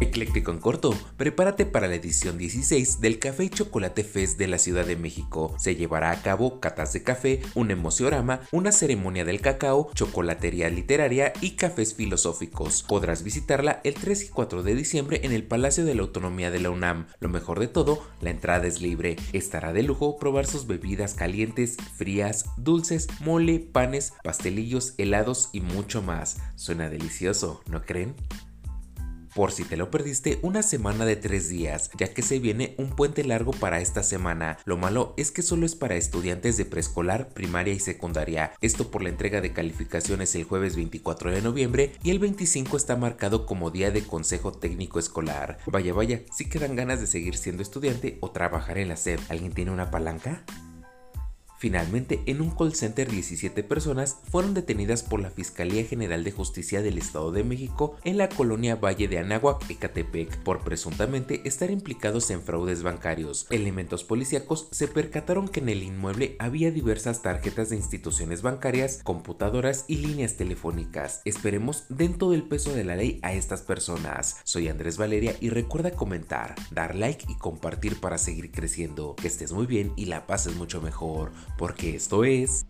Ecléctico en corto, prepárate para la edición 16 del Café y Chocolate Fest de la Ciudad de México. Se llevará a cabo catas de café, un emociorama, una ceremonia del cacao, chocolatería literaria y cafés filosóficos. Podrás visitarla el 3 y 4 de diciembre en el Palacio de la Autonomía de la UNAM. Lo mejor de todo, la entrada es libre. Estará de lujo probar sus bebidas calientes, frías, dulces, mole, panes, pastelillos, helados y mucho más. Suena delicioso, ¿no creen? Por si te lo perdiste, una semana de tres días, ya que se viene un puente largo para esta semana. Lo malo es que solo es para estudiantes de preescolar, primaria y secundaria. Esto por la entrega de calificaciones el jueves 24 de noviembre y el 25 está marcado como día de consejo técnico escolar. Vaya, vaya, si quedan ganas de seguir siendo estudiante o trabajar en la SED. ¿Alguien tiene una palanca? Finalmente, en un call center 17 personas fueron detenidas por la Fiscalía General de Justicia del Estado de México en la colonia Valle de Anáhuac, Ecatepec, por presuntamente estar implicados en fraudes bancarios. Elementos policíacos se percataron que en el inmueble había diversas tarjetas de instituciones bancarias, computadoras y líneas telefónicas. Esperemos den todo el peso de la ley a estas personas. Soy Andrés Valeria y recuerda comentar, dar like y compartir para seguir creciendo. Que estés muy bien y la pases mucho mejor porque esto es